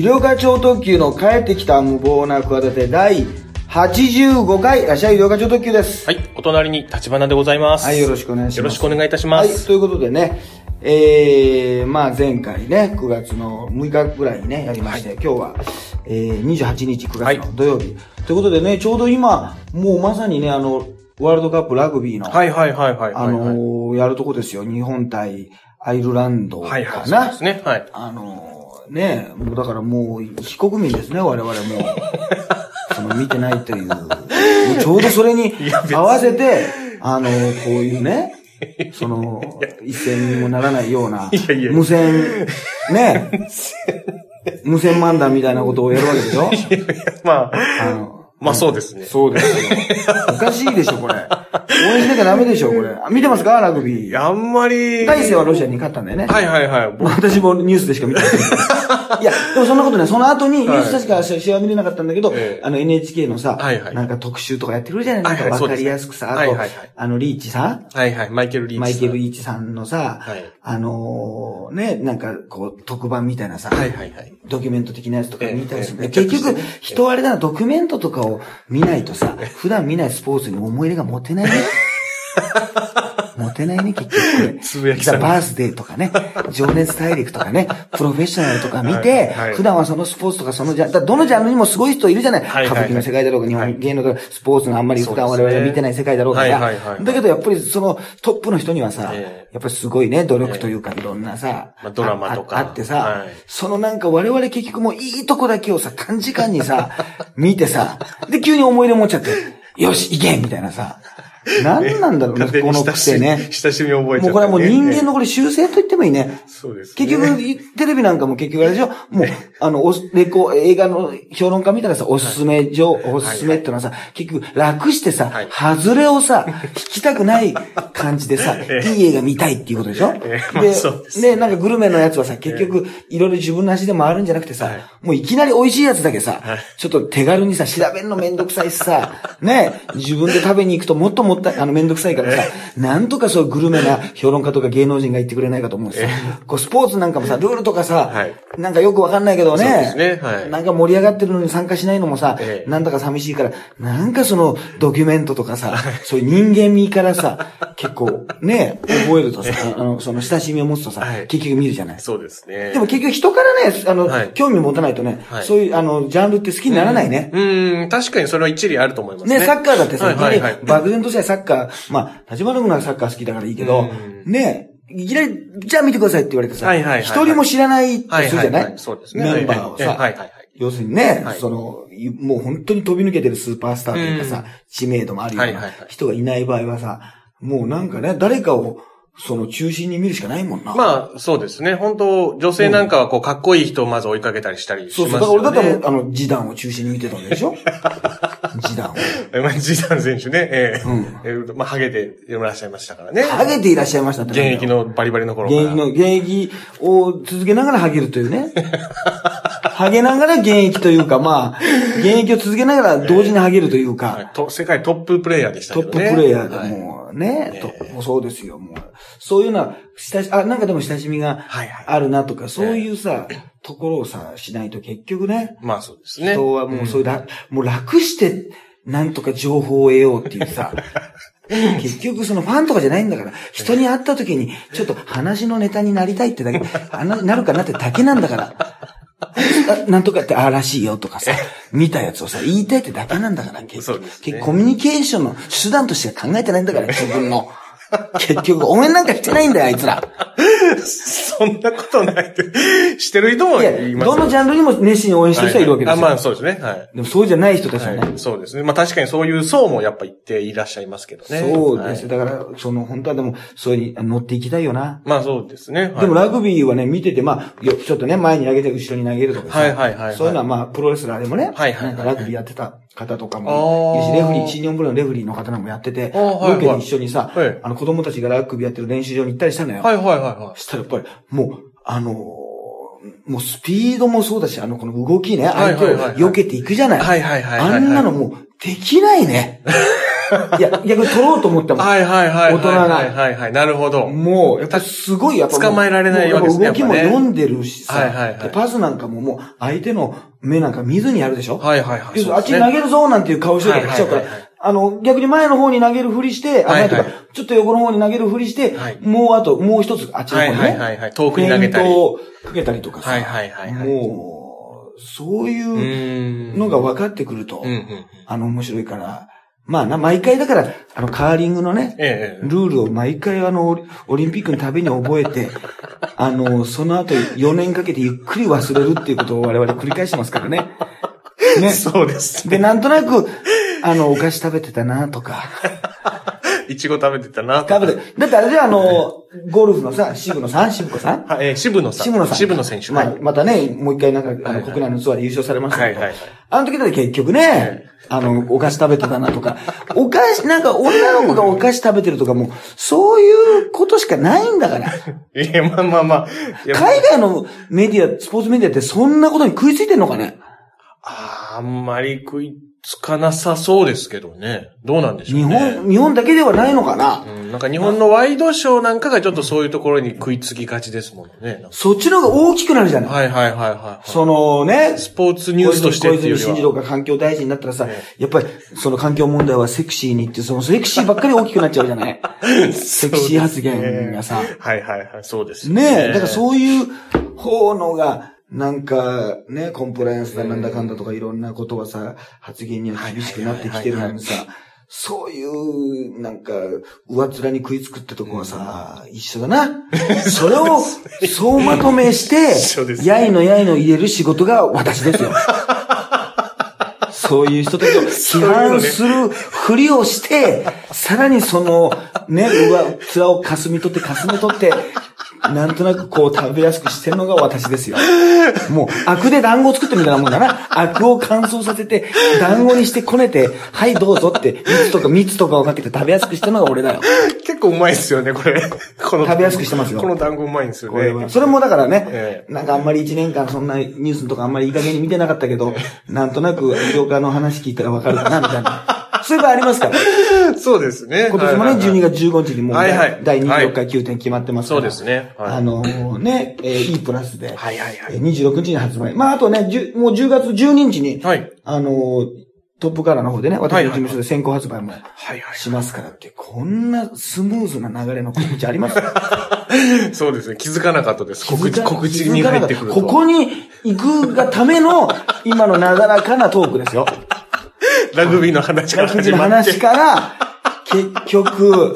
医療課長特急の帰ってきた無謀な企て第85回、らっしゃい医療課長特急です。はい、お隣に立花でございます。はい、よろしくお願いします。よろしくお願いいたしまはい、す。ということでね、えー、まあ前回ね、9月の6日ぐらいにね、やりまして、今日は、えー、28日9月の土曜日。ということでね、ちょうど今、もうまさにね、あの、ワールドカップラグビーの、はいはいはいはいはい。あのーやるとこですよ。日本対アイルランドかな。はいはい、そうですね。はい。あのーね、もうだからもう非国民ですね、我々も。その見てないという。もうちょうどそれに合わせて、あのーこういうね、その、一銭にもならないような、無線、ね、無線。漫談みたいなことをやるわけでしょ？まあ、あのまあそうですね。そうですよ。おかしいでしょ、これ。応援しなきゃダメでしょ、これ。あ見てますかラグビー？あんまり。大勢はロシアに勝ったんだよね。はいはいはい。私もニュースでしか見てない。いや、でもそんなことない。その後に、ニュース確か試合は見れなかったんだけど、ええあの NHK のさ、はいはいなんか特集とかやってくるじゃない？なんかわかりやすくさ、あとあの、リーチさん？はいはい。マイケル・リーチさん。マイケル・リーチさんのさ、はいあのーね、なんかこう、特番みたいなさ、はいはいはい。ドキュメント的なやつとか見たりする結局ええ、人はあれだな、ドキュメントとかを見ないとさ、普段見ないスポーツに思い入れが持てないね。持てないね、結局。つぶやきさん。ザ・バースデーとかね、情熱大陸とかね、プロフェッショナルとか見て、はい。はい。普段はそのスポーツとかそのジャン、どのジャンルにもすごい人いるじゃない。はいはい歌舞伎の世界だろうが、日はい本芸能とかスポーツのあんまり普段我々が見てない世界だろうがそうですねはいはい。はい。だけどやっぱりそのトップの人にはさ、ええ。やっぱりすごいね、努力というかいろんなさ、まあドラマとか。ああってさ、はい。そのなんか我々結局もういいとこだけをさ、短時間にさ、見てさ、で急に思い出持っちゃって、よし、行けみたいなさ、何なんだろうね、この癖ね。親しみを覚えちゃった、もうこれはもう人間のこれ修正と言ってもいいね。そうですね。結局、テレビなんかも結局あれでしょ？もう、あの、おレコ、映画の評論家見たらさ、おすすめ上、おすすめってのはさ、結局楽してさ、はい。外れをさ、引きたくない感じでさ、えいい映画見たいっていうことでしょ？ですで、なんかグルメのやつはさ、結局、いろいろ自分の足で回るんじゃなくてさ、はい。もういきなり美味しいやつだけさ、はい。ちょっと手軽にさ、調べるのめんどくさいしさ、ね、自分で食べに行くともっともったい、あの、めんどくさいからさ、なんとかそうグルメな評論家とか芸能人が言ってくれないかと思うんですよ。こう、スポーツなんかもさ、ルールとかさ、はい。なんかよくわかんないけどね、そうですね。はい。なんか盛り上がってるのに参加しないのもさ、ええ。なんだか寂しいから、なんかそのドキュメントとかさ、そういう人間味からさ、結構ね、覚えるとさ、あの、その親しみを持つとさ、はい。結局見るじゃない。そうですね。でも結局人からね、あの、はい。興味持たないとね、はい。そういう、あの、ジャンルって好きにならないね。うーん、確かにそれは一理あると思いますね。ね、サッカーだってさ、はい。はい。はい。漠然としたサッカー、まあ、立花君はサッカー好きだからいいけど、ね、いきなり、じゃあ見てくださいって言われてさ、はいはい人も知らないとはいするじゃない？そうですね。メンバーをさ、はいはいはい。要するにね、はいその、いもう本当に飛び抜けてるスーパースターというかさ、うん知名度もあるような人がいない場合はさ、もうなんかね、誰かを、その中心に見るしかないもんな。まあ、そうですね。本当女性なんかはこう、かっこいい人をまず追いかけたりしたりしそうそう。ますよね。だから俺だってもう、あの、ジダンを中心に見てたんでしょ？ジダン まあ、ジダン選手ね、ええ。うん。えーまあ、ハゲていらっしゃいましたからね。ハゲていらっしゃいましたって。現役のバリバリの頃から。現役の、現役を続けながらハゲるというね。ハゲながら現役というか、まあ、現役を続けながら同時にハゲるというか、はい。と世界トッププレイヤーでしたトッけどね。ププレイヤーで。はい。もうね、トップもそうですよ、もう。そういうのは、親し、あ、なんかでも親しみがはいはい。あるなとか、そういうさ、ところをさ、しないと結局ね、まあそうですね。人はもうそういうら、もう楽して、なんとか情報を得ようっていうさ、結局そのファンとかじゃないんだから、人に会った時に、ちょっと話のネタになりたいってだけ、話になるかなってだけなんだから。あなんとかってああらしいよとかさ、見たやつをさ、言いたいってだけなんだから、結局。ね結コミュニケーションの手段としては考えてないんだから、自分の。結局、応援なんかしてないんだよ、あいつら。そんなことないって、してる人もいますよどのジャンルにも熱心に応援してる人はいるわけですよ。あ、まあそうですね。はい。でもそうじゃない人たちはね、はい、そうですね。まあ確かにそういう層もやっぱ言っていらっしゃいますけどね。そうです。はいだから、その、本当はでも、そういうに乗っていきたいよな。まあそうですね。はいでもラグビーはね、見てて、まあ、よちょっとね、前に上げて後ろに投げるとかさ、はいはいはいはいそういうのはまあ、プロレスラーでもね、はいはいはいなんかラグビーやってた方とかもいるし、あーレフリー、新日本プロのレフリーの方なんかもやってて、ロケで一緒にさ、はいあの、子供たちがラグビーやってる練習場に行ったりしたのよ。はいはいはいはそしたらやっぱり、もう、あのーもうスピードもそうだし、あの、この動きね、はい相手を避けていくじゃないはいはいはい。あんなのもう、できないね。いや、逆に取ろうと思ったもん。はいはいはい。大人がはいはいはい。なるほど。もう、やっぱりすごい、やっぱ捕まえられないわけですね動きも読んでるしさ、はいはいはいでパスなんかももう相手の目なんか見ずにやるでしょ？はいはいはい。あっち投げるぞなんていう顔してるから来ちあの、逆に前の方に投げるふりして、あ、はいはい前とか、ちょっと横の方に投げるふりしてはい、もうあと、もう一つ、あっちの方にね、はいはいはいはい遠くに投げたりかけたりとかさ、はいはいはいはいもう、そういう。のが分かってくるとうん、うん。あの、面白いから、まあな、毎回だから、あの、カーリングのね、ええ。ルールを毎回あの、オリンピックのたびに覚えて、あの、その後4年かけてゆっくり忘れるっていうことを我々繰り返してますからね。ね。そうですで、ね。なんとなく、あの、お菓子食べてたなとか、いちご食べてたな。食べて、だってあれであの、ゴルフのさ、渋野さん？渋子さん？はい、えー渋野さん。渋野さん。渋野選手。まあはい。またね、もう一回なんか、あの、国内のツアーで優勝されましたけど、はいはいはいあの時だって結局ね、あの、お菓子食べてたなとか、お菓子、なんか女の子がお菓子食べてるとかもう、そういうことしかないんだから。いや、まあまあまあ。海外のメディア、スポーツメディアってそんなことに食いついてんのかね？あんまり食いつかなさそうですけどね。どうなんでしょう日ね。本、日本だけではないのかな？うん、なんか日本のワイドショーなんかがちょっとそういうところに食いつきがちですもんね。なんかそっちの方が大きくなるじゃない、はいはいはいはい。そのね、スポーツニュースとしてっていうよ小泉進次りは。郎が環境大臣になったらさ、えやっぱりその環境問題はセクシーにって、そのセクシーばっかり大きくなっちゃうじゃない？セクシー発言がさ。はいはいはい、そうですよねえ、だからそういう方のが、なんか、ね、コンプライアンスだなんだかんだとかいろんなことはさ、発言には厳しくなってきてるのにさ、そういう、なんか、上っ面に食いつくってとこはさ、一緒だな。それを、総まとめしてやいのやいの入れる仕事が私ですよ。そういう人たちを 批判するふりをして、さらにその、ね、上、面をかすみ取ってかすみ取って、なんとなくこう食べやすくしてるのが私ですよ。もう、アクで団子を作ってみたいなもんだな。アクを乾燥させて、団子にしてこねて、はいどうぞって、蜜とか蜜とかをかけて食べやすくしてるのが俺だよ。結構うまいですよね、これ。この食べやすくしてますよこの団子うまいんですよねこれは。。それもだからね、えなんかあんまり一年間そんなニュースとかあんまりいい加減に見てなかったけど、なんとなく医療家の話聞いたらわかるかな、みたいな。そういう場合ありますから。そうですね。今年もね、はいはいはい12月15日にもう第26回9点決まってますから。そうですね。はいあのね、えー E プラスで、はいはいはいえー26日に発売。まあ、あとね、10もう10月12日に、はい。あのトップカラーの方でね、私の事務所で先行発売も。しますからって、こんなスムーズな流れの告知あります？そうですね。気づかなかったです。告知、告知に入ってくると。ここに行くがための、今のなだらかなトークですよ。ラグビーの話からラグビーの始まって。話から、結局、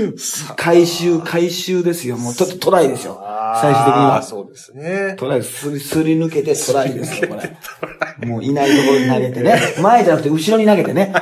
回収、回収ですよ。もうちょっとトライですよ。最終的には。そうですね。トライ、すり、すり抜けてトライですよ、これ。もういないところに投げてね。前じゃなくて後ろに投げてね。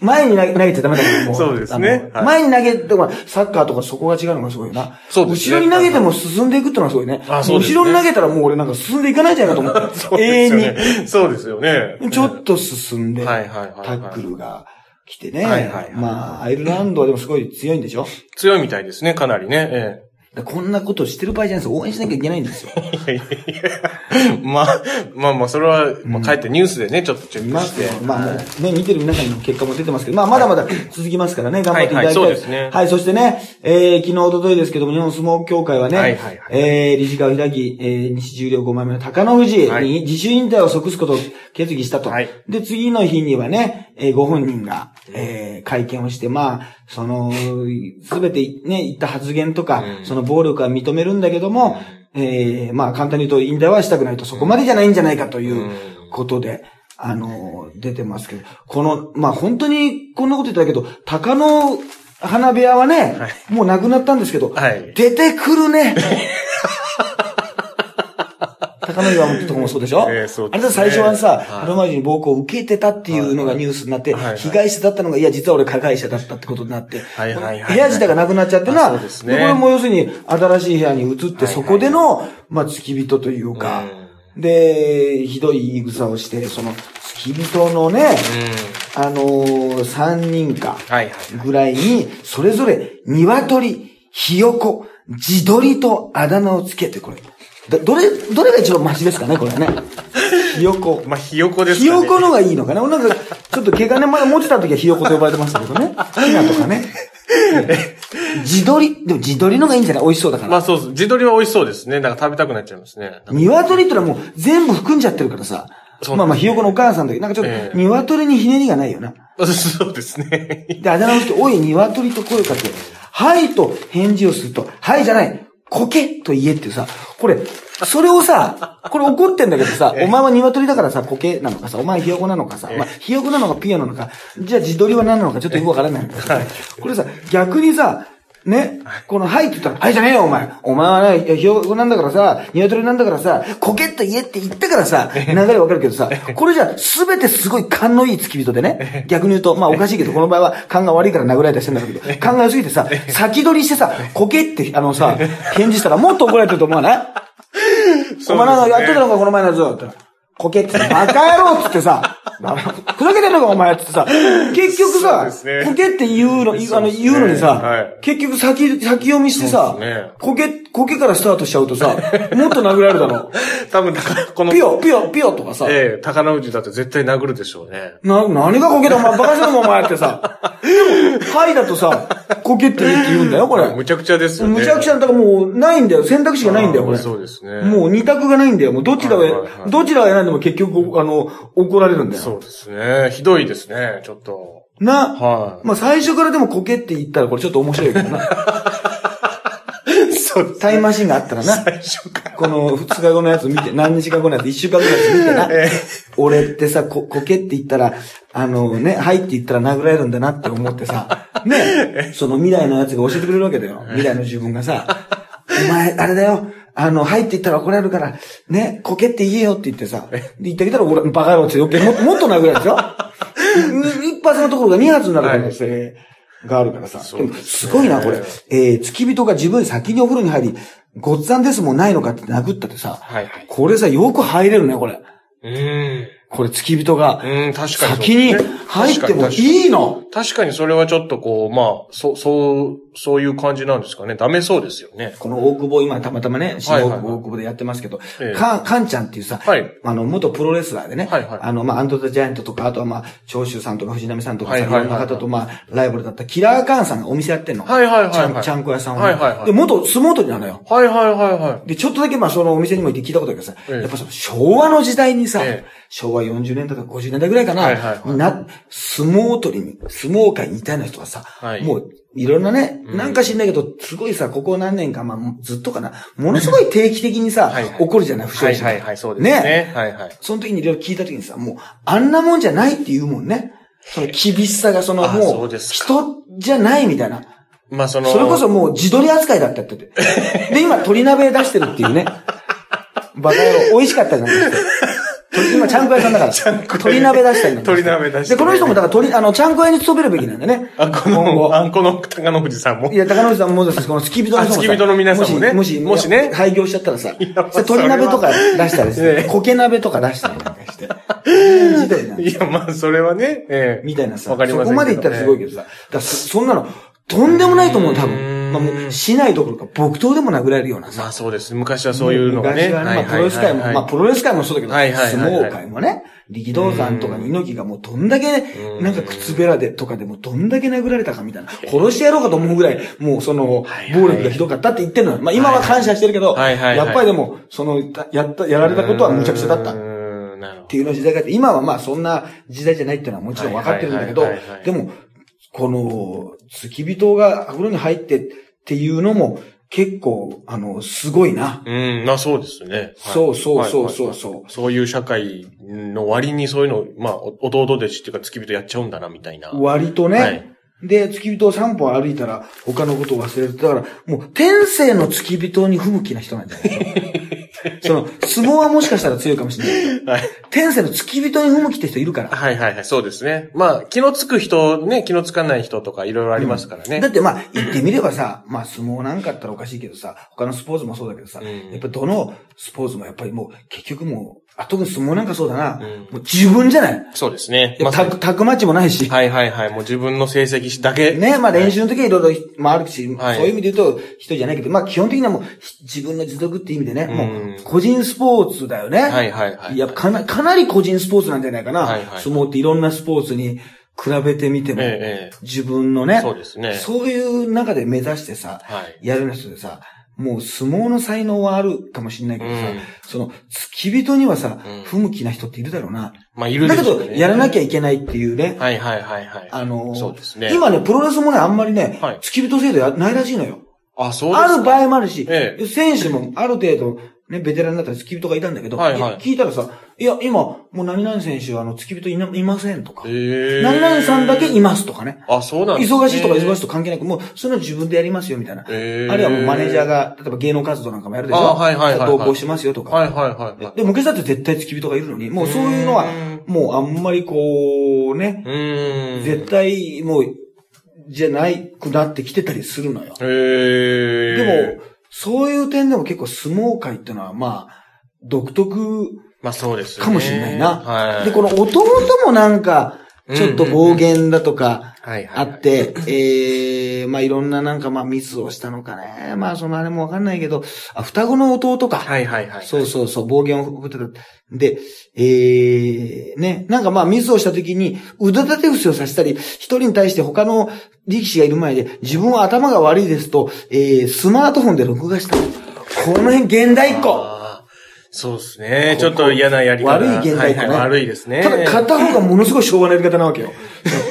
前に投げ投げちゃダメだから、もう。そうですね前に投げても、サッカーとかそこが違うのがすごいな。そうですね後ろに投げても進んでいくってのはすごいね。あそうですね後ろに投げたらもう俺なんか進んでいかないんじゃないかと思って。そう永遠ですよねに。。そうですよね。ちょっと進んで、タックルが来てね。はいはいはいまあ、アイルランドはでもすごい強いんでしょ？強いみたいですね、かなりね。えこんなことしてる場合じゃないですよ。応援しなきゃいけないんですよ。えいやいやいやまあ、まあまあ、それは、まあ、帰ってニュースでね、ちょっとチェッまあクして。、まあね、見てる皆さんの結果も出てますけど、まあまだまだ続きますからね、頑張っていただきたい。はいはいそうですねはい、そしてね、えー、昨日、おとといですけども、日本相撲協会はね、はいはいはいえー、理事会を開き、えー、西重量5枚目の高野富士はいに自主引退を即すことを決議したと。はいで、次の日にはね、えーご本人が、えー、会見をして、まあ、その、すべてね、言った発言とか、うんその暴力は認めるんだけども、えー、まあ、簡単に言うと引退はしたくないと、そこまでじゃないんじゃないかという、うん。ことで、あの、出てますけど、この、まあ、本当にこんなこと言ったけど、鷹の花部屋はね、もうなくなったんですけど、はい。出てくるね。高野岩とかもそうでしょ、ええそうね。あれだ最初はさ、はい。春馬路に暴行を受けてたっていうのがニュースになって、はいはい。被害者だったのが、いや、実は俺加害者だったってことになって、はいはいはい部屋自体がなくなっちゃってな、あそうですね。これも要するに新しい部屋に移って、そこでの、まあ、付き人というか、で、ひどい言い草をして、その、付き人のね、うん。あのー、三人か。ぐらいに、それぞれ、鶏、ひよこ、地鶏とあだ名をつけて、これ。だどれ、どれが一番マシですかね、これはね。ひよこ。まあ、ひよこですひかね。よこのがいいのかななんか、ちょっと毛がね、まだ持ってた時はひよこと呼ばれてましたけどね。ひなとかね。地鶏。でも地鶏のがいいんじゃない？美味しそうだから。まあそうです。地鶏は美味しそうですね。なんか食べたくなっちゃいますね。鶏ってのはもう全部含んじゃってるからさ。まあまあ、ひよこのお母さんだけど、なんかちょっええと、鶏にひねりがないよな。そうですね。で、あだ名の人、おい、鶏と声かけ、はいと返事をすると、はいじゃない、こけと言えってさ、これ、それをさ、これ怒ってんだけどさ、お前は鶏だからさ、こけなのかさ、お前ひよこなのかさ、まあ、ひよこなのかピヨなのか、じゃあ自撮りは何なのかちょっとよくわからないんだけどさ、これさ、逆にさ、ね、この、はいって言ったら、はいじゃねえよ、お前。お前はね、ひよこなんだからさ、鶏なんだからさ、こけっと言えって言ったからさ、流れわかるけどさ、これじゃ、すべてすごい勘のいい付き人でね、逆に言うと、まあおかしいけど、この場合は勘が悪いから殴られたりしてんだけど、勘が良すぎてさ、先取りしてさ、こけって、あのさ、返事したらもっと怒られてると思わない？お前なんかやってたのか、この前のやつだったら。こけって、バカ野郎っつってさ、ふざけてんのか、お前っつってさ、結局さ、こけって言うの、あの、言うのにさ、はい結局先、先読みしてさこけ、こけからスタートしちゃうとさ、もっと殴られるだろ。多分、この、ピヨ、ピヨ、ピヨとかさ、ええ、高野内だって絶対殴るでしょうね。な、何がこけだお前、バカしてるもんお前ってさ。でも、はいだとさ、こけって言って言うんだよ、これ。むちゃくちゃですよね。むちゃくちゃ、だからもう、ないんだよ。選択肢がないんだよ、これ。そうですね。もう二択がないんだよ。もうどちらをはいはいはいどちらを選んでも結局、あの、怒られるんだよ。そうですね。ひどいですね、ちょっと。な。はい。まあ最初からでもこけって言ったらこれちょっと面白いけどな。そうですタイムマシンがあったらな。最初から。この二日後のやつ見て、何日か後のやつ、一週間後のやつ見てな。え俺ってさ、こ、こけって言ったら、あのね、はいって言ったら殴られるんだなって思ってさ、ね、その未来のやつが教えてくれるわけだよ。未来の自分がさ、お前、あれだよ、あの、はいって言ったら怒られるから、ね、こけって言えよって言ってさ、で言ってきたら俺、バカ野郎ってもっともっと殴られるでしょ？に 一発のところが二発になる可能性があるからさ。でも、すごいな、これ。えー、付き人が自分先にお風呂に入り、ごっつぁんですもんないのかって殴ったってさ、はいはい。これさ、よく入れるね、これ。うーん。これ、付き人が。うん、確かに。先に入ってもいいの確かにそれはちょっとこう、まあ、そう、そう、そういう感じなんですかね。ダメそうですよね。この大久保、今たまたまね、新大久保大久保でやってますけど、か、かんちゃんっていうさ、はいあの、元プロレスラーでね、はいはいあの、まあ、アンドザジャイアントとか、あとはまあ、長州さんとか藤波さんとかさ、いろんな方とまあ、ライバルだったキラーカーンさんがお店やってんの。はいはいはいはいちゃんちゃんこ屋さんをね。はいはいはいで、元相撲取りなのよ。はいはいはいはい。で、ちょっとだけまあそのお店にも行って聞いたことあるけどさ、ええやっぱその昭和の時代にさ、ええ昭和40年代とか50年代ぐらいかな、はいはいはいにな、相撲取りに、相撲界にいたような人はさ、はいもういろんなね、なんか知んないけど、すごいさ、ここ何年か、まあずっとかな、ものすごい定期的にさ、はいはい起こるじゃない、不祥はい事がはいはい、そうですね。はいはい。その時にいろいろ聞いた時にさ、もう、あんなもんじゃないって言うもんね。その厳しさが、そのあもう、人じゃないみたいな。まあその、それこそもう自撮り扱いだったって言ってて。で、今鶏鍋出してるっていうね。バカ野郎、美味しかったじゃないですか。鶏今、ちゃんこ屋さんだから。鶏鍋出したりなんかして。鶏鍋出して。で、この人もだから鶏、あの、ちゃんこ屋に勤めるべきなんだね。あ、この、あんこの高野富士さんも。い。や、高野さんもです。し、この付き人の人も付き人の皆さんもね。もし、もし、もしね。廃業しちゃったらさ、やまあそれ鶏鍋とか出したりしそれは。て、苔鍋とか出したりなんかして。いや、まあ、それはね、ええ。みたいなさ、わかりませんけど。そこまでいったらすごいけどさ、だそんなの、とんでもないと思う、多分。まあもう、市内どころか、木刀でも殴られるようなまさあ。そうです。昔はそういうのがね。昔はね、まあ、プロレス界も、まあ、プロレス界もそうだけど、相撲界もね、力道山とかに猪木がもうどんだけね、なんか靴べらでとかでもどんだけ殴られたかみたいな、殺してやろうかと思うぐらい、もうその、暴力がひどかったって言ってるのよ。まあ今は感謝してるけど、やっぱりでも、その、やった、やられたことはむちゃくちゃだった。うっていうの時代があって、今はまあそんな時代じゃないっていうのはもちろん分かってるんだけどでも、この、付き人が風呂に入ってっていうのも、結構、あの、すごいな。ど。うん、まあそうですね。はいそうそうそうそうはいそうはいはいそういう社会の割にそういうの、まあ、お弟弟子っていうか付き人やっちゃうんだな、みたいな。割とね。はいで、付き人を3歩歩いたら他のことを忘れる。だから、もう天性の付き人に不向きな人なんじゃない？その、相撲はもしかしたら強いかもしれない。はい。天性の付き人に不向きって人いるから。はいはいはい、そうですね。まあ、気のつく人、ね、気のつかない人とかいろいろありますからね。だってまあ、言ってみればさ、まあ相撲なんかあったらおかしいけどさ、他のスポーツもそうだけどさ、うんやっぱどのスポーツもやっぱりもう、結局もう、あ特に相撲なんかそうだな。うんもう自分じゃない。そうですね。タまさにク、タクマッチもないし。はいはいはい。もう自分の成績だけ。ね、まあ練習の時はいろいろ、まああるし、はいそういう意味で言うと、一人じゃないけど、まあ基本的にはもう、ひ自分の持続っていう意味でね、うんもう、個人スポーツだよね。はいはいはい。いや、かな、かなり個人スポーツなんじゃないかな。はいはい相撲っていろんなスポーツに比べてみても、えええ自分のね、そうですねそういう中で目指してさ、はい。やる人でさ、もう相撲の才能はあるかもしれないけどさ、うんその、付き人にはさ、うん不向きな人っているだろうな。まあ、いるだけど。やらなきゃいけないっていうね。はいはいはいはい。あのーそうですね。今ね、プロレスもね、あんまりね、はい付き人制度やないらしいのよ。あ、そうですか。ある場合もあるし、え選手もある程度、ね、ベテランだったら付き人がいたんだけど、はいはい聞いたらさ、いや、今、もう何々選手はあの、付き人いないませんとか、ええ何々さんだけいますとかね。あ、そうなんですね。忙しいとか忙しいと関係なく、もう、その自分でやりますよ、みたいな。ええあるいはもうマネージャーが、例えば芸能活動なんかもやるでしょあはいはいはいはい同行しますよとか。はいはいはいはい。で、昔だって絶対付き人がいるのに、もうそういうのはう、もうあんまりこう、ね、う。絶対もう、じゃないくなってきてたりするのよ。ええでも、そういう点でも結構相撲界ってのは、まあ、独特まあそうですね。かもしれないな。はい。で、この弟もなんか、ちょっと暴言だとか、はいはい。あって、ええまあいろんななんかまあミスをしたのかね。まあそのあれもわかんないけど、あ、双子の弟か。はいはいはい。そうそうそう、暴言を振ってた。で、ええね、なんかまあミスをした時に腕立て伏せをさせたり、一人に対して他の力士がいる前で、自分は頭が悪いですと、えー、スマートフォンで録画した。この辺現代っ子。そうですね。ちょっと嫌なやり方。悪い現代っ子ね。はいはい悪いですね。ただ片方がものすごい昭和なやり方なわけよ。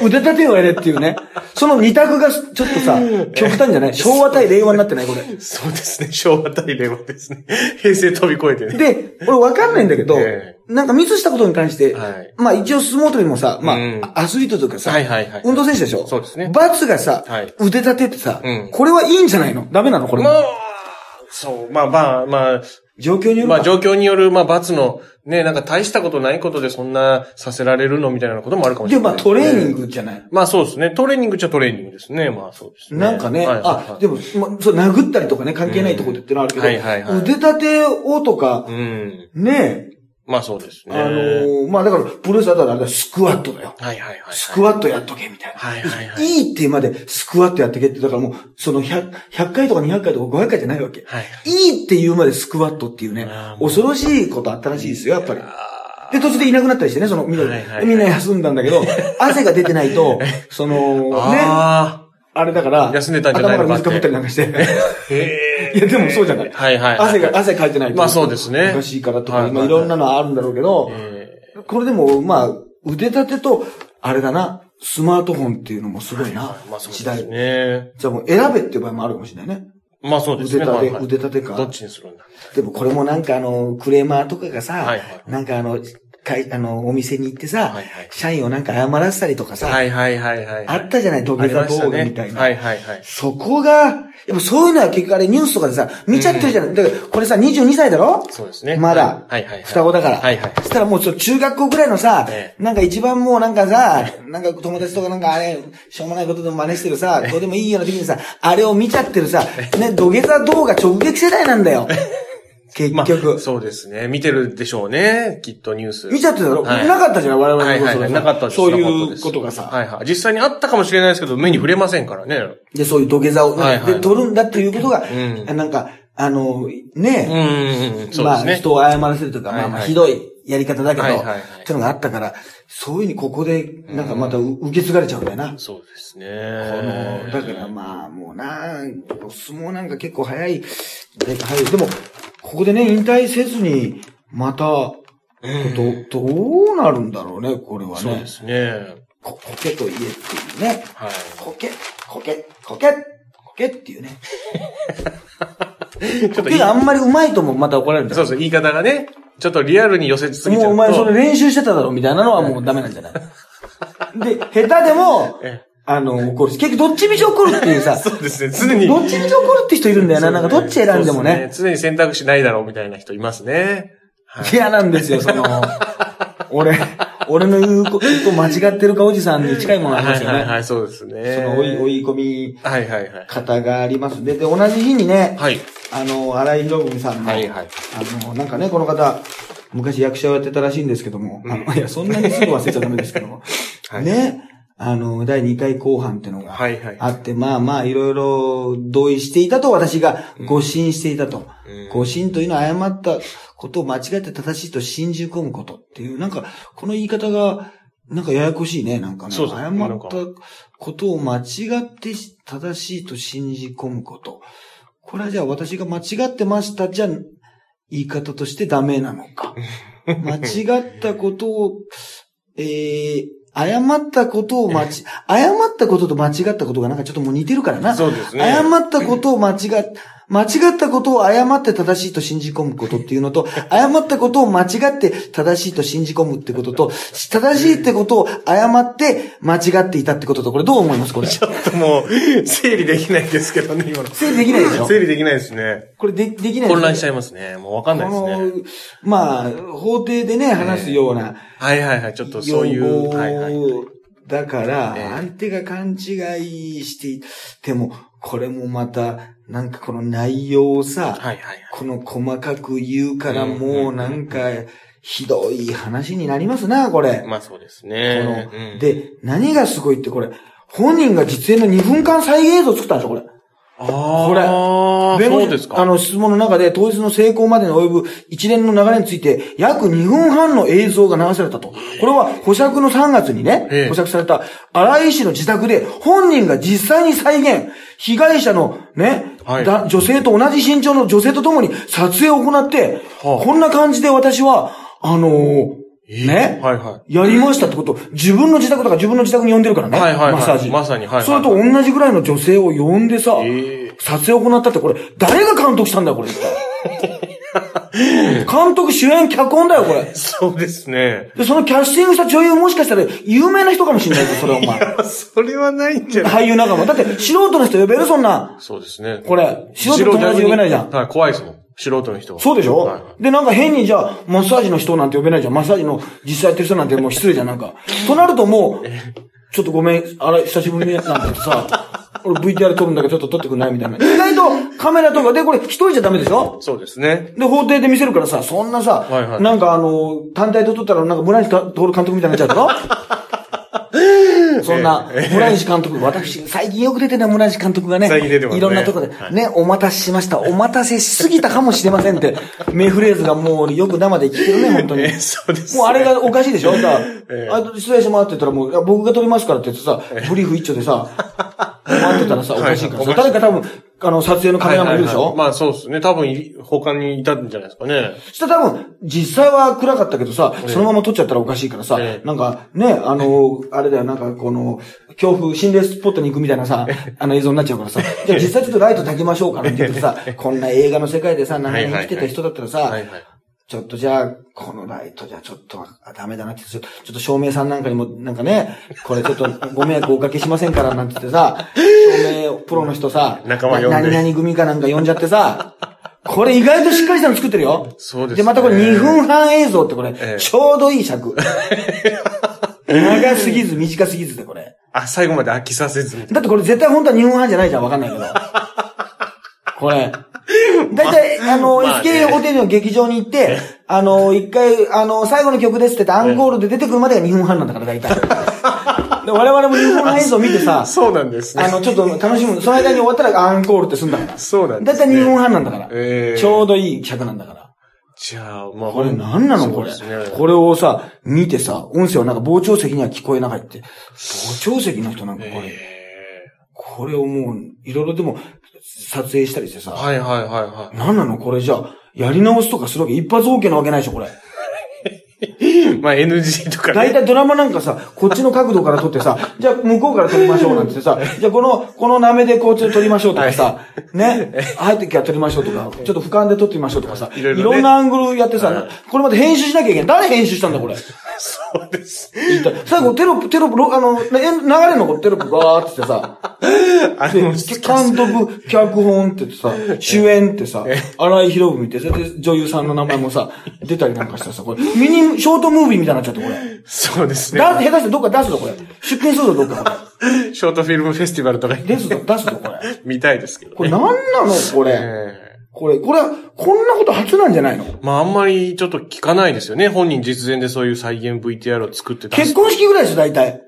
腕立てをやれっていうね。その二択がちょっとさ、極端じゃない昭和対令和になってないこれ。そうですね。昭和対令和ですね。平成飛び越えてね。で、俺わかんないんだけど、えなんかミスしたことに関して、はいまあ一応相撲取りもさ、まあ、うんアスリートとかさ、はいはいはい運動選手でしょ？そうですね罰がさ、はい腕立てってさ、うんこれはいいんじゃないの？ダメなの？これも。まあ、そう、まあまあまあ、状況によるかまあ状況による、まあ罰の、ね、なんか大したことないことでそんなさせられるのみたいなこともあるかもしで、れない。まあトレーニング。グじゃない。まあそうですね。トレーニングっちゃトレーニングですね。まあそうですね。なんかね、はいはいはいあ、でも、まあ、そう、殴ったりとかね、関係ないところでってのはあるけど、うんはいはいはい腕立てをとかう、ん。ね、まあそうですね。あのーまあだから、プロレスだったらあれだ、スクワットだよ。はいはいはい。スクワットやっとけ、みたいな。はいはいはい。いいってまでスクワットやってけって、だからもう、その100、100回とか200回とか500回じゃないわけ。はい。いいって言うまでスクワットっていうね恐ろしいことあったらしいですよ、やっぱり。あで、途中でいなくなったりしてね、その、みんな、はいはいはいみんな休んだんだけど、汗が出てないと、その、ね、ああれだから、休んでたんじゃないのか頭から水かぶったりなんかして。ー。へいや、でもそうじゃない。はいはいはい汗が、汗かいてないと。まあそうですねおかしいからとか、はいろんなのはあるんだろうけど、えこれでも、まあ、腕立てと、あれだな、スマートフォンっていうのもすごいな、まあそうです時代。ね。じゃあもう選べっていう場合もあるかもしれないね。まあそうですね。腕立て、腕立てか。どっちにするんだでもこれもなんかあの、クレーマーとかがさ、なんかあの、かい、あの、お店に行ってさ、はいはい社員をなんか謝らせたりとかさ、はいはいはいはい。あったじゃない、土下座動画みたいな。はいはいはい。そこが、やっぱそういうのは結局あれニュースとかでさ、見ちゃってるじゃない。だからこれさ、22歳だろ？そうですね。まだ、はいはいはい。双子だから。はいはい。そしたらもう中学校ぐらいのさ、えなんか一番もうなんかさ、なんか友達とかなんかあれ、しょうもないことでも真似してるさ、どうでもいいような時にさ、あれを見ちゃってるさ、ね、土下座動画直撃世代なんだよ。結まあ、局。そうですね。見てるでしょうね。きっとニュース。見ちゃってただろ、はいなかったじゃん、我々のはいはいはい。なかった。そういうことがさ。はいはい。実際にあったかもしれないですけど、目に触れませんからね。で、そういう土下座を、はいはいで、取るんだっていうことが、うんなんか、あの、うんね、うんまあ。人を謝らせるとか、まあまあ、ひどいやり方だけど、はいはいはいっていうのがあったから、そういうふうにここで、なんかまたう受け継がれちゃうんだよな。そうですこね。の、だからまあ、もうな、相撲なんか結構早い、で早い。でも、ここでね、引退せずに、また、ど、どうなるんだろうね、これはねそうで。すね。こ、こけと言えっていうね。はい。こけ、こけ、こけ、こけっていうね。ちょっことあんまり上手いともまた怒られるんだよそうそう、言い方がね、ちょっとリアルに寄せすぎちゃうと。もうお前それ練習してただろみたいなのはもうダメなんじゃない？で、下手でも、えあの、怒るし。結局どっちみち怒るっていうさ、そうですね、常に。どっちみち怒るって人いるんだよな。なんかどっち選んでもね。常に選択肢ないだろうみたいな人いますね。はい嫌なんですよ、その、俺、俺の言うこと間違ってるかおじさんに近いものがありますよね。はいはいはい、そうですね。その追い、追い込みはいはいはい。方があります。で、で、同じ日にね、はい。あの、荒井博文さんの、はいはい。あの、なんかね、この方、昔役者をやってたらしいんですけども、あのいや、そんなにすぐ忘れちゃダメですけども、はいね、あの、第2回後半ってのがはいはい。あって、まあまあ、いろいろ同意していたと私が誤信していたと。うん誤信というのは誤ったことを間違って正しいと信じ込むことっていう、なんか、この言い方が、なんかややこしいね、なんかね。そうです誤ったことを間違って正しいと信じ込むこと。これはじゃあ私が間違ってましたじゃ言い方としてダメなのか。間違ったことを、えー、誤ったことを間違、誤ったことと間違ったことがなんかちょっともう似てるからな。そうですね。誤ったことを間違っ、間違ったことを誤って正しいと信じ込むことっていうのと、誤ったことを間違って正しいと信じ込むってことと、正しいってことを誤って間違っていたってことと、これどう思いますこれ？ちょっともう、整理できないですけどね、今の。整理できないでしょ？整理できないですね。これで、できない混乱しちゃいいますね。もうわかんないですね。まあ、法廷でね、話すようなはいはいはい。ちょっとそうい用う。語はいはい。だから、ええ相手が勘違いしていても、これもまた、なんかこの内容をさ、はいはいはい。この細かく言うからうんもうなんか、ひどい話になりますな、これ。まあそうですこね。のうん、で、何がすごいってこれ、本人が実演の2分間再現映像作ったんでしょ、これ。あこれあ、弁護士。あの質問の中で、統一の成功までに及ぶ一連の流れについて、約2分半の映像が流されたと。これは保釈の3月にねええ、保釈された荒井氏の自宅で、本人が実際に再現、被害者のね、はい。だ女性と同じ身長の女性と共に撮影を行って、はあ。こんな感じで私は、あのーね、はいはやりましたってこと、自分の自宅とか自分の自宅に呼んでるからね。はいはいはい。マッサージ。まさにはいはい。それと同じぐらいの女性を呼んでさ、ええ撮影を行ったってこれ、誰が監督したんだよ、これ。監督、主演、脚本だよ、これい。。そうですね。で、そのキャスティングした女優もしかしたら有名な人かもしれないぞ、それお前。それはないんじゃない俳優仲間。だって、素人の人呼べるそんな。そうですね。これ、素人友達呼べないじゃん。はい、怖いですもん。素人の人は。そうでしょ、はいで、なんか変にじゃあ、マッサージの人なんて呼べないじゃん。マッサージの実際やってる人なんてもう失礼じゃん、なんか。となるともう、ちょっとごめん、あれ、久しぶりになんだけどさ、俺 VTR 撮るんだけどちょっと撮ってくんないみたいな。意外とカメラとかで、これ一人じゃダメでしょ？そうですね。で、法廷で見せるからさ、そんなさ、はいはいなんかあの、単体で撮ったらなんか村西徹監督みたいになっちゃうだろ そんな、村西監督、私、最近よく出てる村西監督がね、最近出てますねいろんなとこで、はいね、お待たせしました、お待たせしすぎたかもしれませんって、名フレーズがもうよく生で聞けるね、本当に。えーそうですね。もうあれがおかしいでしょ？さ、ええあ失礼しますって言ったらもう、僕が撮りますからって言ってさ、ブリーフ一丁でさ、待ってたらさ、おかしいからさ、誰か多分、あの、撮影のカメラマンいるでしょ、まあそうですね。多分い、他にいたんじゃないですかね。そしたら多分、実際は暗かったけどさ、そのまま撮っちゃったらおかしいからさ、ええ。なんかね、あの、あれだよ、なんかこの、恐怖、心霊スポットに行くみたいなさ、あの映像になっちゃうからさ、じゃあ実際ちょっとライト焚きましょうかねって言ってさ、こんな映画の世界でさ、長年生きてた人だったらさ。ちょっとじゃあ、このライトじゃちょっとあダメだなってちょっと、照明さんなんかにも、なんかね、これちょっとご迷惑おかけしませんからなんて言ってさ、照明プロの人さ、仲間呼んでな何々組かなんか呼んじゃってさ、これ意外としっかりしたの作ってるよ。そうですねで、またこれ2分半映像ってこれ、ええちょうどいい尺。長すぎず短すぎずでこれ。あ、最後まで飽きさせずだってこれ絶対本当は2分半じゃないじゃん、わかんないけど。これ。だいたい、あの、まあね SK ホテルの劇場に行って、あの、一回、あの、最後の曲ですって言ってアンコールで出てくるまでが2分半なんだから、だいたい。で我々も2分半映像見てさな。、そうなんですね。あの、ちょっと楽しむ。その間に終わったらアンコールってすんだから。そうなんですいたい2分半なんだから。ええちょうどいい尺なんだから。じゃあ、まあ。これ何なの？これ。そうですねこれをさ、見てさ、音声はなんか傍聴席には聞こえなかった。傍聴席の人なんかこれ、えこれをもう、いろいろでも、撮影したりしてさ、えはいはいはいはい。何なのこれじゃあ、やり直すとかするわけ一発 OK なわけないでしょ、これ。まあ NG とかね。大体ドラマなんかさ、こっちの角度から撮ってさ、じゃあ向こうから撮りましょうなんてさ、じゃあこの、この舐めでこうちょっと撮りましょうとかさ、ね、入ってきゃ撮りましょうとか、ちょっと俯瞰で撮ってみましょうとかさ、いいろいろねろんなアングルやってさ、これまで編集しなきゃいけない。誰編集したんだ、これ？そうです。最後テロップ、テロップ、ろあの、ね流れのテロップガーってってさ、で、あの、監督、脚本って言ってさ、主演ってさ、荒井博文って、それで女優さんの名前もさ、出たりなんかしてさ、これ、ミニ、ショートムービーみたいになっちゃって、これ。そうですね。だ、下手してどっか出すぞ、これ。出品するぞ、どっか、こショートフィルムフェスティバルとかれ。出すぞ、出すぞ、これ。見たいですけどね。これなんなの、これ。えこれ、これは、こんなこと初なんじゃないの？まああんまりちょっと聞かないですよね。本人実演でそういう再現 VTR を作って出す結婚式ぐらいですよ、大体。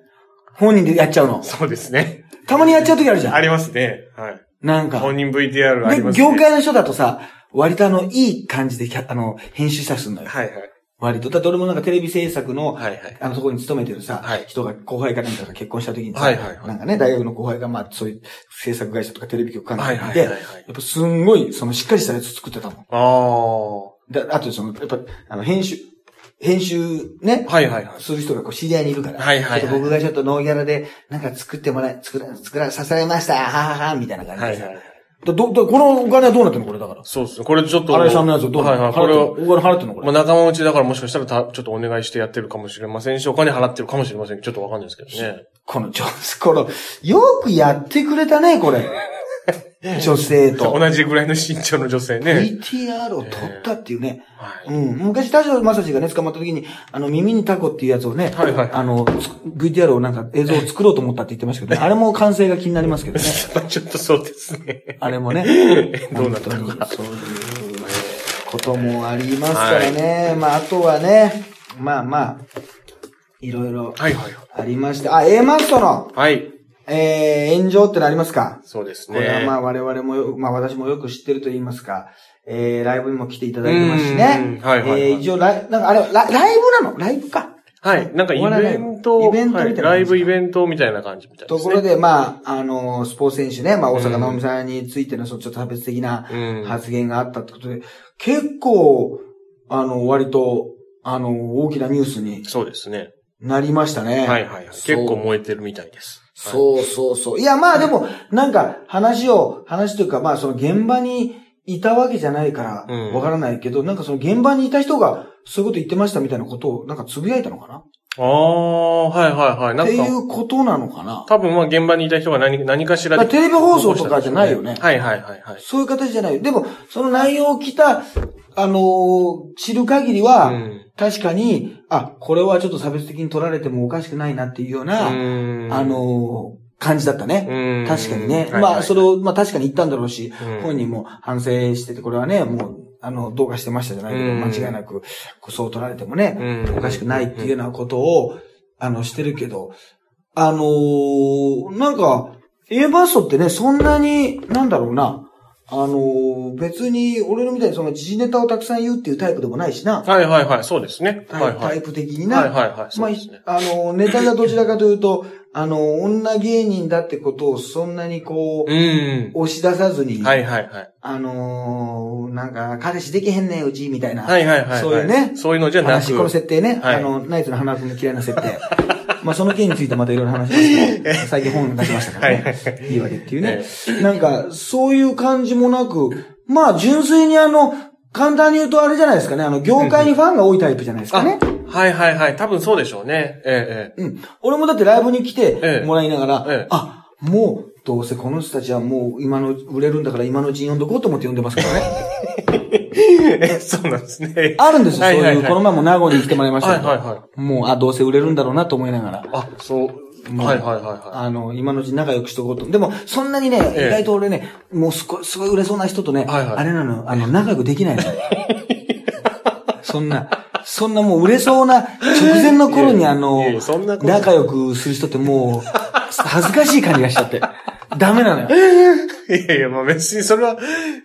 本人でやっちゃうの。そうですね。たまにやっちゃう時あるじゃん。ありますね。はい。なんか。本人 VTR ありで、ますね。業界の人だとさ、割とあの、いい感じでキャ、あの、編集したりするのよ。はいはい。割と。だって俺もなんかテレビ制作の、はいはい。あの、ところに勤めてるさ、はい人が、後輩かなんかが結婚した時にさ、はいはいはいなんかね、大学の後輩が、まあ、そういう制作会社とかテレビ局関係で、はいはいはいはいやっぱすんごい、その、しっかりしたやつ作ってたもん。あで、あとその、やっぱ、あの、編集、編集ねあ。、はいはいはい。する人がこう知り合いにいるから、はいはいはい僕がちょっとノーギャラで、なんか作ってもらい、作ら、作らさせられました、ははは、みたいな感じで。はいはい。ど、ど、このお金はどうなってんのこれだから？そうですね。これちょっと。新井さんのやつどうなはいはい。これを、お金払ってんのこれ？まあ仲間内だからもしかしたらたちょっとお願いしてやってるかもしれませんし、お金払ってるかもしれませんちょっとわかんないですけどね。この女子、この、よくやってくれたね、これ。女性と。同じぐらいの身長の女性ね。VTR を撮ったっていうね。はい。うん。昔、田代正史がね、捕まった時に、あの、耳にタコっていうやつをね、はいはいあの、つ VTR をなんか映像を作ろうと思ったって言ってましたけどね、あれも完成が気になりますけどね。ちょっとそうですね。あれもね。どうなったのか。そういうこともありますからね。まあ、あとはね、まあまあ、いろいろはいはい。ありまして、あ、A マストの、はい。えー、炎上ってのありますか？そうですこれはまね。あ我々もよ、まあ私もよく知ってると言いますか、えー、ライブにも来ていただいてますしね。うんはいはいはいえー、一応ライ、なんかあれ、ラライブなの？ライブか。はい。なんかイベント、イベントみたいなはいライブイベントみたいな感じみたいですね。ところで、まあ、あの、スポーツ選手ね、まあ大阪直美さんについての、そのちょっと差別的なうん発言があったってことで、結構、あの、割と、あの、大きなニュースにそうですね。なりましたね。はいはいはい。結構燃えてるみたいです。はい。そうそうそう。いや、まあでも、なんか話を、話というか、まあその現場にいたわけじゃないから、うん。わからないけど、なんかその現場にいた人がそういうこと言ってましたみたいなことを、なんかつぶやいたのかな？ああ、はいはいはい。なんっていか、うことなのかな？多分まあ現場にいた人が何、何かしらで。まあテレビ放送とかじゃないよねはいはいはいはい。そういう形じゃないよ。でも、その内容を聞いた、あのー知る限りは、うん確かに、あ、これはちょっと差別的に取られてもおかしくないなっていうような、うんあのー感じだったね。うん確かにね。まあ、それを、まあ確かに言ったんだろうし、うん本人も反省してて、これはね、もう、あの、どうかしてましたじゃないけど、うん。間違いなく、そう取られてもね、うん。おかしくないっていうようなことを、あの、してるけど、あのーなんか、A バーストってね、そんなに、なんだろうな、あのー別に、俺のみたいにその時事ネタをたくさん言うっていうタイプでもないしな。はいはいはい、そうですね。タイはいはい。タイプ的にな。はいはいはい、ね。まあ、あの、ネタがどちらかというと、あの、女芸人だってことをそんなにこう、うん。押し出さずに、はいはいはい。あのーなんか、彼氏できへんねん、うち、みたいな。はいはいはいはい。そういうねそういうのじゃな話、く。この設定ね。はいあの、ナイツの花君の嫌いな設定。まあ、その件についてまたいろいろ話しますけど、最近本出しましたからね。いいわけっていうね。なんか、そういう感じもなく、まあ、純粋にあの、簡単に言うとあれじゃないですかね。あの、業界にファンが多いタイプじゃないですかね。はいはいはい。多分そうでしょうね。えええうん。俺もだってライブに来ええてもらいながら、ええあ、もう、どうせこの人たちはもう今の売れるんだから今のうちに呼んどこうと思って呼んでますからね。え。え、そうなんですね。あるんですよ、そういう。この前も名護に来てもらいましたけど。はいはいはもう、あ、どうせ売れるんだろうなと思いながら。あ、そう。はいはいはいはあの、今のうちに仲良くしとこうと。でも、そんなにね、ええ意外と俺ね、もうすごい、すごい売れそうな人とね、はいはいあれなの、あの、仲良くできないのよ。そんな、そんなもう売れそうな直前の頃にあの仲良くする人ってもう、恥ずかしい感じがしちゃって。ダメなのよ。い。いやいや、まあ別にそれは、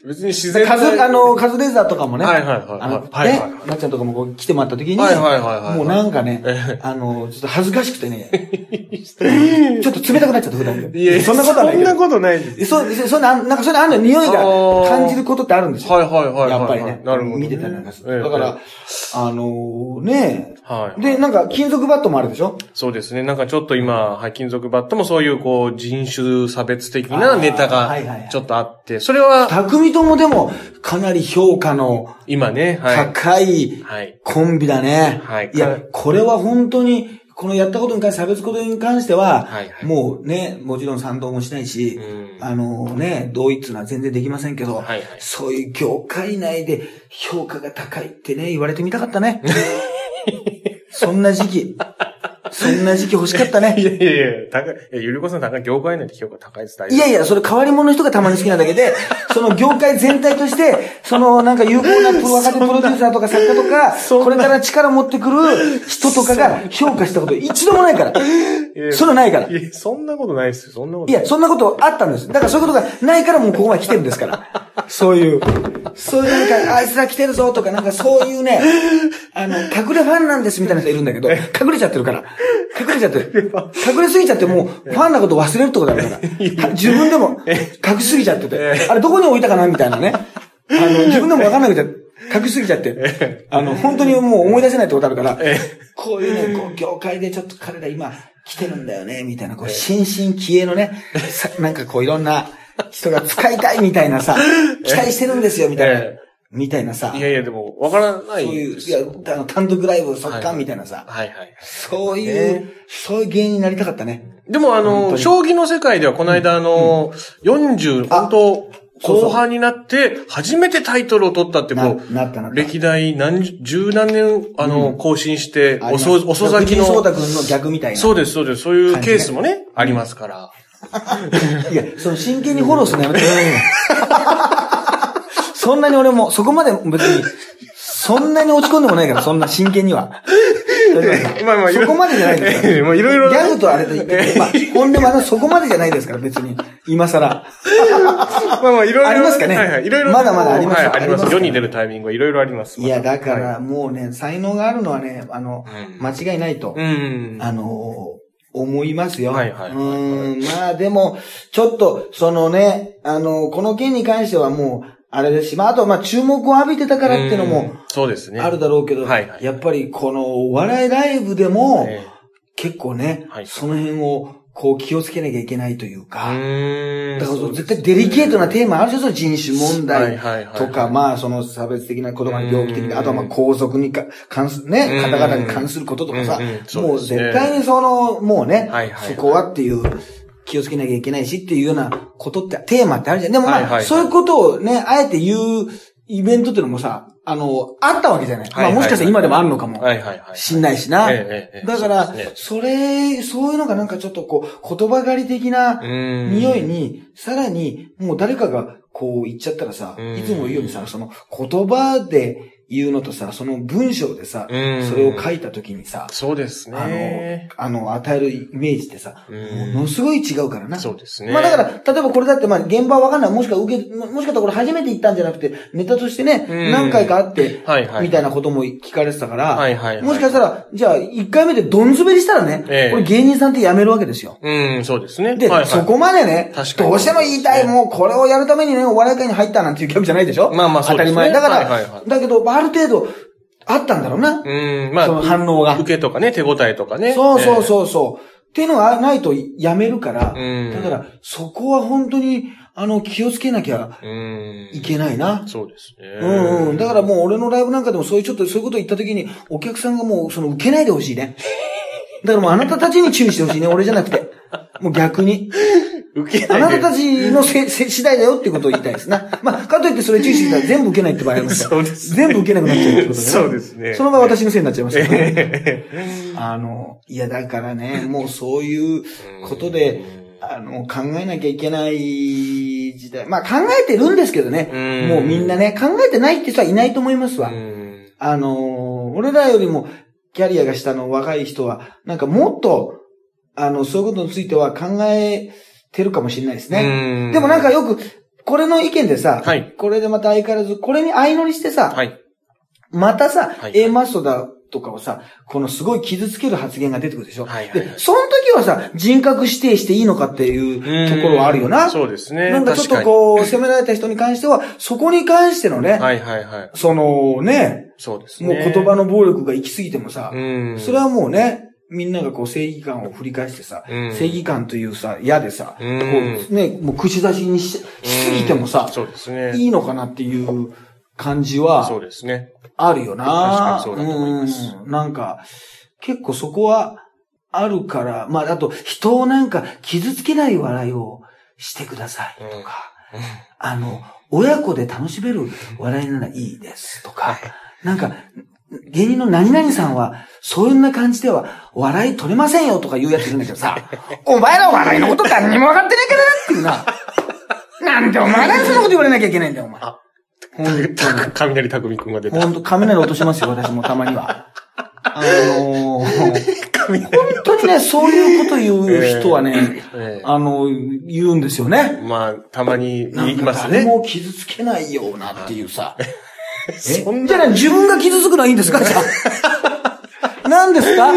別に自然カズ、あの、カズレーザーとかもね。はいはいはいあの、はいはいね、なっちゃんとかもこう来てもらった時に、はいはいはいはいもうなんかねええ、あの、ちょっと恥ずかしくてね、ちょっと冷たくなっちゃった普段で。いやそんなことはない。そんなことないです。そう、そんな、なんかそれあんの匂いが感じることってあるんですよ。はいはいはいはい。やっぱりね。なるほどね。見てたりなんかすええる。だから、あのねはい。で、なんか金属バットもあるでしょ？そうですね。なんかちょっと今、はい、金属バットもそういうこう、人種差別的なネタがちょっとあって、それは匠ともでも、かなり評価の今ね、はい。高いはい。コンビだね。はいいや、これは本当に、このやったことに関して、差別ことに関しては、はいはいもうね、もちろん賛同もしないし、うんあのね、同意っていうのは全然できませんけど、はいはいそういう業界内で評価が高いってね、言われてみたかったね。そんな時期。そんな時期欲しかったね。いやいやいや、高い、ゆりこさん高い、業界内で評価高いです、いやいや、それ変わり者の人がたまに好きなだけで、その業界全体として、そのなんか有効なプロ若手プロデューサーとか作家とか、これから力持ってくる人とかが評価したこと一度もないから。それないから。いや、そんなことないですよ、そんなこといや、そんなことあったんです。だからそういうことがないからもうここまで来てるんですから。そういう、そういうなんか、あいつら来てるぞとか、なんかそういうね、あの、隠れファンなんですみたいな人いるんだけど、隠れちゃってるから。隠れちゃってる。隠れすぎちゃってもう、ファンなこと忘れるってことだ から。自分でも隠しすぎちゃってて、あれどこに置いたかなみたいなね。あの、自分でもわかんなくて、隠しすぎちゃって、あの、本当にもう思い出せないってことあるから、こういうね、こう、業界でちょっと彼ら今来てるんだよね、みたいな、こう、新進気鋭のね、さなんかこういろんな人が使いたいみたいなさ、期待してるんですよ、みたいな。え、みたいなさい、やいや、でも、わからない。そういう、いや、あの、単独ライブ速乾みたいなさ、はいはい。そういう、そういう芸人になりたかったね。でもあの、将棋の世界ではこの間あの、40、あ本当そうそう後半になって、初めてタイトルを取ったってなもう、なったなった。歴代何十、十何年、あの、更新して、遅、遅咲きの。藤井聡太君の逆みたいな。そうです、そうです。そういうケースもね、ありますから。いや、その真剣にフォローするのやめてくださいよそんなに俺も、そこまで別に、そんなに落ち込んでもないから、そんな真剣には。まあまあ、そこまでじゃないですから。も ういろいろ。ギャグとあれと言って、まあ、本音はそこまでじゃないですから、別に。今更。まあまあ、いろいろ。ありますかね？はいはい。いろいろ。まだまだありますはい、あります。世に出るタイミングはいろいろあります。いや、だかはら、もうね、才能があるのはね、あの、うん間違いないとい。、うん。あの、思いますよ。はいはいはいはいうん、まあでも、ちょっと、そのね、あの、この件に関してはもう、あれです。し、まああと、まあ注目を浴びてたからっていうのもうん、そうですね。あるだろうけど、はいはい。やっぱりこのお笑いライブでも、え結構ね、はい。その辺をこう気をつけなきゃいけないというえか、う。だから絶対デリケートなテーマあるでしょ、人種問題とか、まあその差別的な言葉に病気的うん。な、あとはまあ皇族にか関するね、うん。方々に関することとかさうんうもう絶対にその、もうねはいはいは、い。そこはっていう、気をつけなきゃいけないしっていうようなことって、テーマってあるじゃん。でもまあ、はいはいはいそういうことをね、あえて言うイベントっていうのもさ、あの、あったわけじゃない。まあはいはいはいもしかしたら今でもあるのかも。はいはいはい。しんないしな。ええええだから、それ、そういうのがなんかちょっとこう、言葉狩り的な匂いに、さらに、もう誰かがこう言っちゃったらさ、うんいつも言うようにさ、その言葉で言うのとさ、その文章でさ、うんそれを書いた時にさ、そうですあのね。、あの、与えるイメージってさ、うんものすごい違うからな。そうですね。まあだから、例えばこれだって、まあ現場はわかんない。もしか受け、ももしかしたらこれ初めて行ったんじゃなくて、ネタとしてね、うん何回かあって、はいはい。みたいなことも聞かれてたから、はいはいはいもしかしたら、じゃあ、1回目でどん滑りしたらね、ええこれ芸人さんって辞めるわけですよ。うん、そうですね。で、はいはいそこまでねどうしても言いたい、もうこれをやるためにね、お笑い界に入ったなんていうギャグじゃないでしょまあまあそうですね当たり前。だから、はいはいはいだけど、ある程度、あったんだろうな。うん、まあ、その反応が受けとかね、手応えとかね。そうそうう。そうそう。っていうのがないとやめるから、うんだから、そこは本当に、あの、気をつけなきゃうん。いけないな。そうですね。うんうん。だからもう俺のライブなんかでもそういうちょっとそういうこと言った時に、お客さんがもうその受けないでほしいね。だからもうあなたたちに注意してほしいね。俺じゃなくて。もう逆に。受けないで。あなたたちのせ、せ、次第だよってことを言いたいですな。まあ、かといってそれ注意してきたら全部受けないって場合ありますから。そうです全部受けなくなっちゃうってことで、ね。そうですねその場合私のせいになっちゃいますから、ね。えあの、いやだからね、もうそういうことで、あの、考えなきゃいけない時代。まあ考えてるんですけどね。うんもうみんなね、考えてないって人はいないと思いますえわ。うんあの、俺らよりもキャリアが下の若い人は、なんかもっと、あの、そういうことについては考えてるかもしれないですね。うんでもなんかよく、これの意見でさ、はいこれでまた相変わらず、これに相乗りしてさ、はい。またさ、はい A マストだとかをさ、このすごい傷つける発言が出てくるでしょ？はいはいはいで、その時はさ、人格指定していいのかっていうところはあるよな。そうですね。なんかちょっとこう、責められた人に関しては、そこに関してのね、はいはいはい。そのね、そうですもうね。言葉の暴力が行き過ぎてもさ、うん。それはもうね、みんながこう正義感を振り返してさ、うん。正義感というさ、矢でさ、うん。こうね、もう口出しにししすぎてもさ、そうですね。いいのかなっていう感じは、そうですね。あるよな。確かにそうだと思います。うん。なんか、結構そこはあるから、まあ、あと、人をなんか傷つけない笑いをしてくださいとか、あの、親子で楽しめる笑いならいいですとか、なんか、芸人の何々さんは、そういうな感じでは、笑い取れませんよとか言うやついるんだけどさ、お前ら笑いのこと何にも分かってねえからなっていうな。なんでお前らにそんなこと言われなきゃいけないんだよ、お前。雷匠くんが出た。ほんと、雷落としますよ、私もたまには。あのー、本当にね、そういうこと言う人はね、ええあの、言うんですよね。まあ、たまに言いますね。誰も傷つけないようなっていうさ。じゃあね自分が傷つくのはいいんですか？じゃあ。何ですか、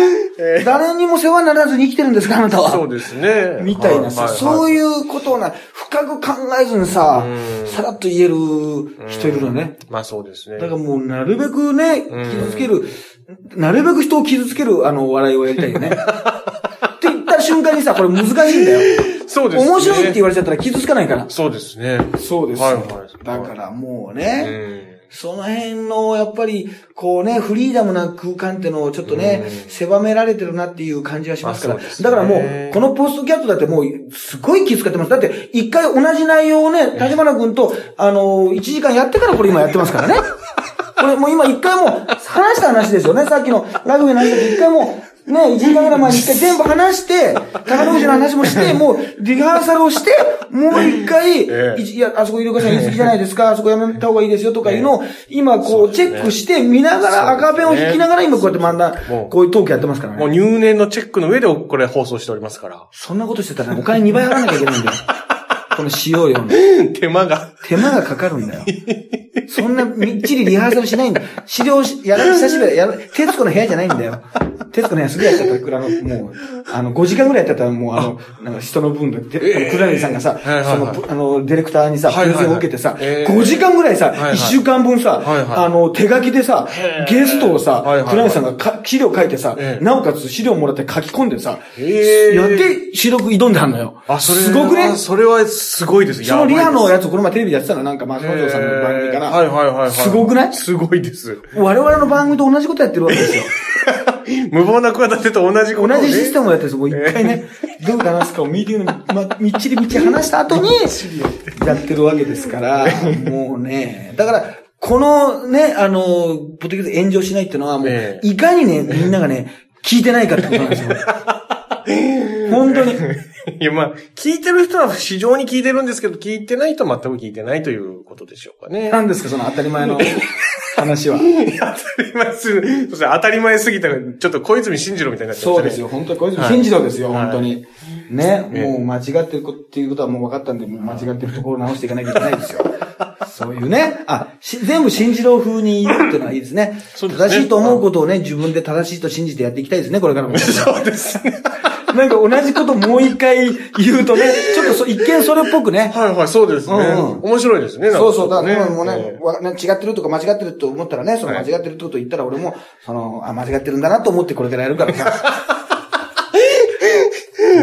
誰にも世話にならずに生きてるんですかあなたは？そうですね。みたいなさ、そうう。いうことをな、深く考えずにさうん、さらっと言える人いるのね。まあそうですね。だからもうなるべくね、うん傷つける、なるべく人を傷つけるあの笑いをやりたいよね。って言った瞬間にさ、これ難しいんだよ。そうですね。面白いって言われちゃったら傷つかないから。そうですね。そうですよ。はいはいだからもううね、ん。その辺の、やっぱり、こうね、フリーダムな空間ってのをちょっとね、うん狭められてるなっていう感じはしますから。まあねだからもう、このポストキャットだってもう、すごい気遣ってます。だって、一回同じ内容をね、立花君と、あの、1時間やってからこれ今やってますからね。これもう今一回もう話した話ですよね。さっきのラグビーの話だって一回もう、ね、1時間ぐらい前に一回全部話して、宝富士の話もして、もうリハーサルをして、もう一回、ええいいや、あそこイルカさん言い過ぎじゃないですか、あそこやめた方がいいですよとかいうのを、今こうチェックして、見ながら、赤ペンを引きながら今こうやって漫談こういうトークやってますからもうね。入念のチェックの上でこれ放送しておりますから。そんなことしてたらねお金2倍払わなきゃいけないんだよ。この使用料の。手間が。手間がかかるんだよ。そんなみっちりリハーサルしないんだ。資料し、やる、久しぶりだやる、徹子の部屋じゃないんだよ。徹子の部屋すぐやっちゃったら、あの、もう、あの、5時間ぐらいやってたら、もう、あの、なんか人の分が、で、クラリさんがさ、はいはいはい。その、あの、ディレクターにさ、プレゼンを受けてさ、えー5時間ぐらいさ、はいはい。1週間分さ、はいはい。あの、手書きでさゲストをさクラリさんがか資料書いてさえ、ーなおかつ資料もらって書き込んでさ、やって収録挑んではんのよ。あ、それすごくね。それはすごいです。そのリハのややつ、この前テレビでやってたの、なんか、松本さんの番組かな。はいはいはいはい。すごくない？すごいです。我々の番組と同じことやってるわけですよ。無謀な企てと同じことをね同じシステムをやってるんですよ。もう一回ね、どう話すかをミーティングで、ま、みっちりみっちり話した後に、やってるわけですから、もうね、だから、このね、あの、ポッドキャスト炎上しないっていうのは、もうえ、えいかにね、みんながね、聞いてないかってことなんですよ。本当に。いや、まあ、聞いてる人は非常に聞いてるんですけど、聞いてない人は全く聞いてないということでしょうかね。何ですか、その当たり前の 話は。当たり前すぎ、そして当たり前すぎたから、ちょっと小泉進次郎みたいになっちゃそうですよ。本当に、小泉進次郎ですよ、はい本当に。ね、ええもう間違ってるっていうことはもう分かったんで、もう間違ってるところを直していかなきゃいけないですよ。そういうね。あ、し全部進次郎風に言うっていうのはいいですね。そうですね正しいと思うことをね、自分で正しいと信じてやっていきたいですね、これからも。そうですね。なんか同じこともう一回言うとね、ちょっとそ一見それっぽくね。はいはい、そうですね。面白いですね。なんかそうそう、だから今もうねえ、わね違ってるとか間違ってると思ったらね、その間違ってるってこと言ったら俺も、その、あ、間違ってるんだなと思ってこれからやるからさ。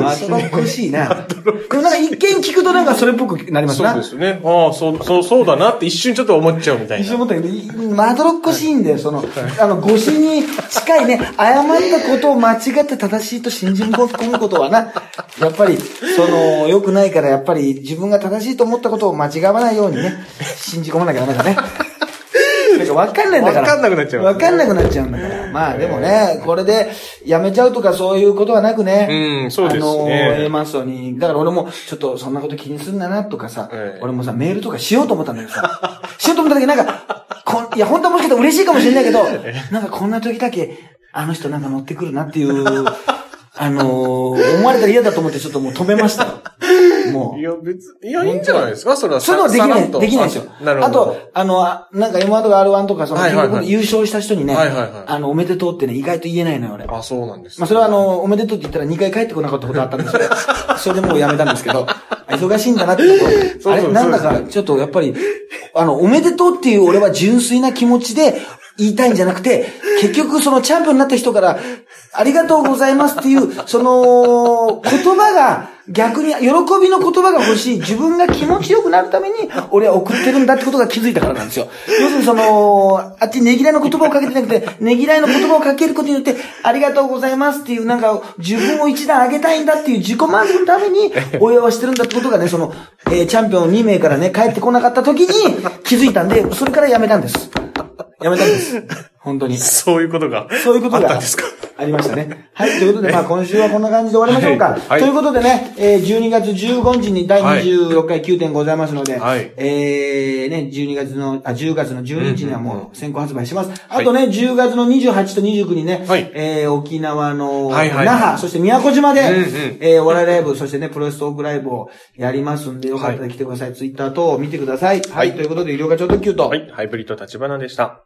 まどろっこしいな。で もなんか一見聞くとなんかそれっぽくなりますな。そうですね。ああ、そう、そう、そうだなって一瞬ちょっと思っちゃうみたいな。一緒に思ったけど、いまどろっこしいんだよ、その、あの、誤信に近いね、誤ったことを間違って正しいと信じ込むことはな、やっぱり、その、良くないから、やっぱり自分が正しいと思ったことを間違わないようにね、信じ込まなきゃダメだね。なんか分かんないんだから。分かんなくなっちゃう分かんなくなっちゃうんだから。まあでもね、これでやめちゃうとかそういうことはなくね。うんそうですねあの、A マストに。だから俺もちょっとそんなこと気にすんだなとかさ、ええ俺もさ、メールとかしようと思ったんだけどさ、しようと思った時なんか、こんいや、本当はもしかしたら嬉しいかもしれないけど、なんかこんな時だけ、あの人なんか乗ってくるなっていう、あのー思われたら嫌だと思ってちょっともう止めましたよ。もうい。や、別、いや、いいんじゃないですか？それは。そのはできない、できないですよ。あなるほど。あと、あの、あなんか M1 とか R1 とか、その、優勝した人にね、はいはいはいあの、おめでとうってね、意外と言えないのよ、俺。あ、そうなんです、まあ、それはあ、の、おめでとうって言ったら2回帰ってこなかったことあったんですけど、それでもうやめたんですけど、あ忙しいんだなってこと あれ、なんだか、ちょっとやっぱり、あの、おめでとうっていう俺は純粋な気持ちで言いたいんじゃなくて、結局そのチャンピオンになった人から、ありがとうございますっていう、その、言葉が、逆に、喜びの言葉が欲しい、自分が気持ちよくなるために、俺は送ってるんだってことが気づいたからなんですよ。要するにその、あっちにねぎらいの言葉をかけてなくて、ねぎらいの言葉をかけることによって、ありがとうございますっていう、なんか、自分を一段上げたいんだっていう自己満足のために、応援はしてるんだってことがね、その、えーチャンピオン2名からね、帰ってこなかった時に気づいたんで、それからやめたんです。やめたんです。本当に。そういうことが。そういうことがあったんですか？ありましたね。はい。ということで、まあ今週はこんな感じで終わりましょうか。はいはいということでね、えー12月15日に第26回9点ございますので、はいえーね、12月の、あ、10月の12日にはもう先行発売します。あとね、10月の28と29にね、はいえー沖縄のはいはい那覇、そして宮古島で、うんうんえーお笑いライブ、そしてね、プロレストークライブをやりますんで、よかったら来てください。ツイッター等を見てください。はい。ということで、医療課長特急と、はい。ハイブリッド立花でした。